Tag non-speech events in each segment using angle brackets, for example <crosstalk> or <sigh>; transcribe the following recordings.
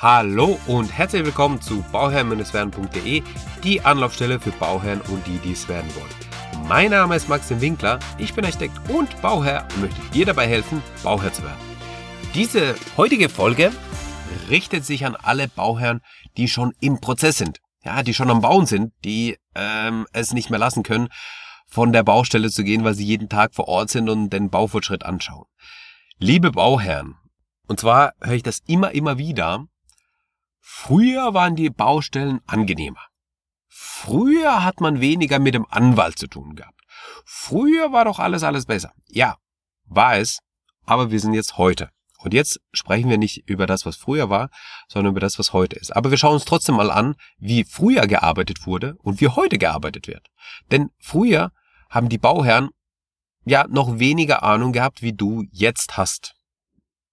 Hallo und herzlich willkommen zu bauherrn-werden.de, die Anlaufstelle für Bauherren und die, die es werden wollen. Mein Name ist Maxim Winkler, ich bin Architekt und Bauherr und möchte dir dabei helfen, Bauherr zu werden. Diese heutige Folge richtet sich an alle Bauherren, die schon im Prozess sind, ja, die schon am Bauen sind, die ähm, es nicht mehr lassen können, von der Baustelle zu gehen, weil sie jeden Tag vor Ort sind und den Baufortschritt anschauen. Liebe Bauherren, und zwar höre ich das immer, immer wieder. Früher waren die Baustellen angenehmer. Früher hat man weniger mit dem Anwalt zu tun gehabt. Früher war doch alles, alles besser. Ja, war es, aber wir sind jetzt heute. Und jetzt sprechen wir nicht über das, was früher war, sondern über das, was heute ist. Aber wir schauen uns trotzdem mal an, wie früher gearbeitet wurde und wie heute gearbeitet wird. Denn früher haben die Bauherren ja noch weniger Ahnung gehabt, wie du jetzt hast.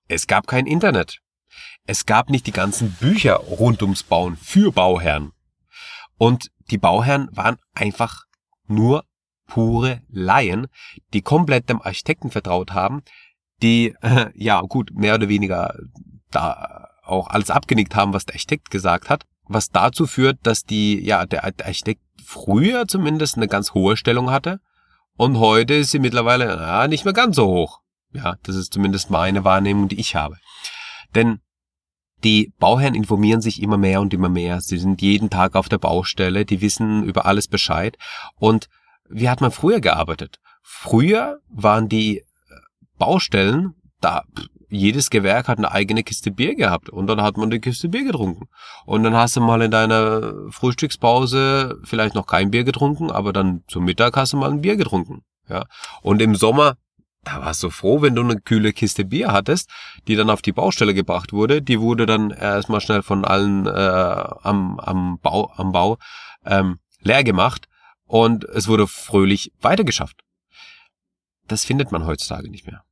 Es gab kein Internet. Es gab nicht die ganzen Bücher rund ums Bauen für Bauherren. Und die Bauherren waren einfach nur pure Laien, die komplett dem Architekten vertraut haben, die, äh, <laughs> ja gut, mehr oder weniger da auch alles abgenickt haben, was der Architekt gesagt hat, was dazu führt, dass die, ja, der Architekt früher zumindest eine ganz hohe Stellung hatte und heute ist sie mittlerweile ja, nicht mehr ganz so hoch. Ja, das ist zumindest meine Wahrnehmung, die ich habe. Denn die Bauherren informieren sich immer mehr und immer mehr. Sie sind jeden Tag auf der Baustelle, die wissen über alles Bescheid. Und wie hat man früher gearbeitet? Früher waren die äh, Baustellen, da jedes Gewerk hat eine eigene Kiste Bier gehabt und dann hat man die Kiste Bier getrunken. Und dann hast du mal in deiner Frühstückspause vielleicht noch kein Bier getrunken, aber dann zum Mittag hast du mal ein Bier getrunken. Ja. Und im Sommer da warst du froh, wenn du eine kühle Kiste Bier hattest, die dann auf die Baustelle gebracht wurde. Die wurde dann erstmal schnell von allen äh, am, am Bau, am Bau ähm, leer gemacht und es wurde fröhlich weitergeschafft. Das findet man heutzutage nicht mehr.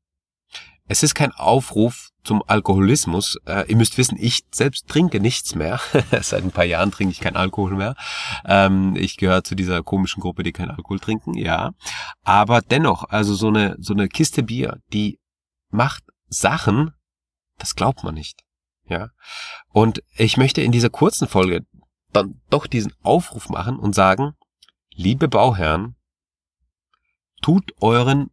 Es ist kein Aufruf zum Alkoholismus. Äh, ihr müsst wissen, ich selbst trinke nichts mehr. <laughs> Seit ein paar Jahren trinke ich kein Alkohol mehr. Ähm, ich gehöre zu dieser komischen Gruppe, die kein Alkohol trinken, ja. Aber dennoch, also so eine, so eine Kiste Bier, die macht Sachen, das glaubt man nicht. Ja. Und ich möchte in dieser kurzen Folge dann doch diesen Aufruf machen und sagen, liebe Bauherren, tut euren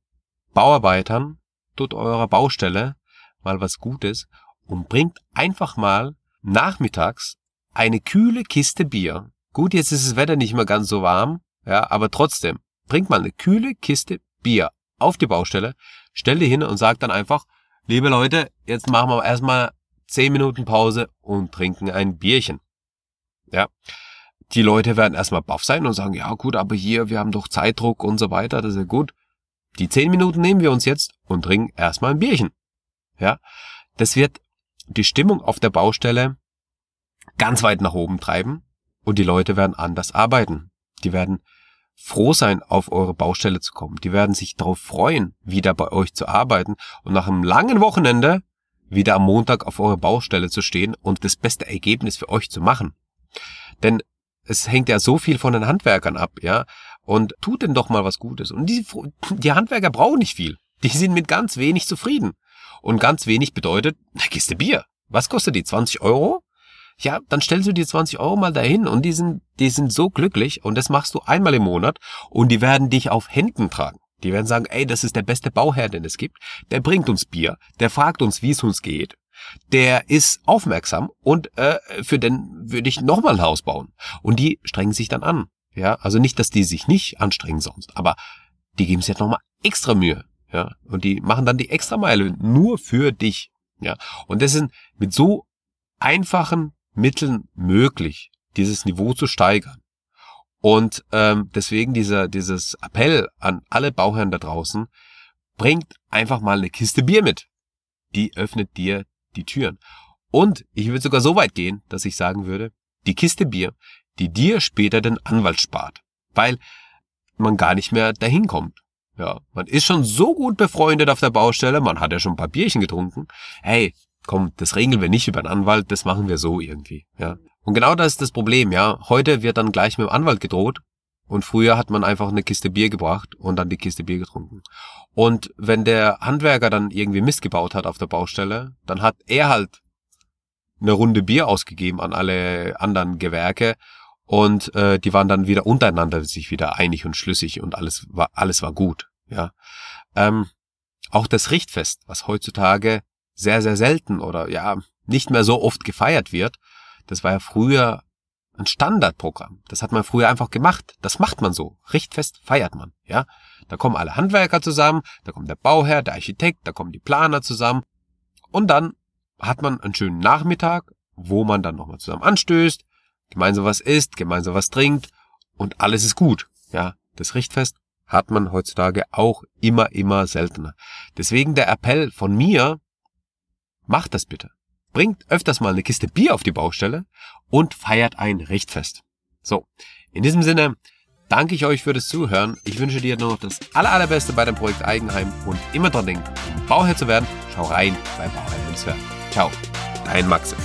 Bauarbeitern tut eurer Baustelle mal was Gutes und bringt einfach mal nachmittags eine kühle Kiste Bier. Gut, jetzt ist das Wetter nicht mehr ganz so warm, ja, aber trotzdem, bringt mal eine kühle Kiste Bier auf die Baustelle, stell die hin und sag dann einfach, liebe Leute, jetzt machen wir erstmal 10 Minuten Pause und trinken ein Bierchen. Ja. Die Leute werden erstmal baff sein und sagen, ja gut, aber hier, wir haben doch Zeitdruck und so weiter, das ist ja gut. Die zehn Minuten nehmen wir uns jetzt und trinken erstmal ein Bierchen. Ja, das wird die Stimmung auf der Baustelle ganz weit nach oben treiben und die Leute werden anders arbeiten. Die werden froh sein, auf eure Baustelle zu kommen. Die werden sich darauf freuen, wieder bei euch zu arbeiten und nach einem langen Wochenende wieder am Montag auf eure Baustelle zu stehen und das beste Ergebnis für euch zu machen. Denn es hängt ja so viel von den Handwerkern ab, ja. Und tut denn doch mal was Gutes. Und die, die Handwerker brauchen nicht viel. Die sind mit ganz wenig zufrieden. Und ganz wenig bedeutet, eine Kiste Bier. Was kostet die? 20 Euro? Ja, dann stellst du dir 20 Euro mal dahin und die sind, die sind so glücklich und das machst du einmal im Monat und die werden dich auf Händen tragen. Die werden sagen, ey, das ist der beste Bauherr, den es gibt. Der bringt uns Bier, der fragt uns, wie es uns geht der ist aufmerksam und äh, für den würde ich nochmal ein Haus bauen. Und die strengen sich dann an. Ja, also nicht, dass die sich nicht anstrengen sonst, aber die geben sich jetzt nochmal extra Mühe. Ja, und die machen dann die extra Meile nur für dich. Ja, und das sind mit so einfachen Mitteln möglich, dieses Niveau zu steigern. Und ähm, deswegen dieser dieses Appell an alle Bauherren da draußen: Bringt einfach mal eine Kiste Bier mit. Die öffnet dir die Türen. Und ich würde sogar so weit gehen, dass ich sagen würde, die Kiste Bier, die dir später den Anwalt spart, weil man gar nicht mehr dahin kommt. Ja, man ist schon so gut befreundet auf der Baustelle, man hat ja schon ein paar Bierchen getrunken. Hey, komm, das regeln wir nicht über den Anwalt, das machen wir so irgendwie, ja. Und genau das ist das Problem, ja. Heute wird dann gleich mit dem Anwalt gedroht und früher hat man einfach eine Kiste Bier gebracht und dann die Kiste Bier getrunken. Und wenn der Handwerker dann irgendwie Mist gebaut hat auf der Baustelle, dann hat er halt eine Runde Bier ausgegeben an alle anderen Gewerke und äh, die waren dann wieder untereinander sich wieder einig und schlüssig und alles war alles war gut. Ja, ähm, auch das Richtfest, was heutzutage sehr sehr selten oder ja nicht mehr so oft gefeiert wird, das war ja früher ein Standardprogramm. Das hat man früher einfach gemacht. Das macht man so. Richtfest feiert man. Ja, da kommen alle Handwerker zusammen, da kommt der Bauherr, der Architekt, da kommen die Planer zusammen und dann hat man einen schönen Nachmittag, wo man dann nochmal zusammen anstößt, gemeinsam was isst, gemeinsam was trinkt und alles ist gut. Ja, das Richtfest hat man heutzutage auch immer, immer seltener. Deswegen der Appell von mir, macht das bitte. Bringt öfters mal eine Kiste Bier auf die Baustelle und feiert ein Richtfest. So, in diesem Sinne danke ich euch für das Zuhören. Ich wünsche dir noch das aller, allerbeste bei dem Projekt Eigenheim und immer dran denken, um Bauherr zu werden, schau rein bei Bauherr Ciao, dein Maxe.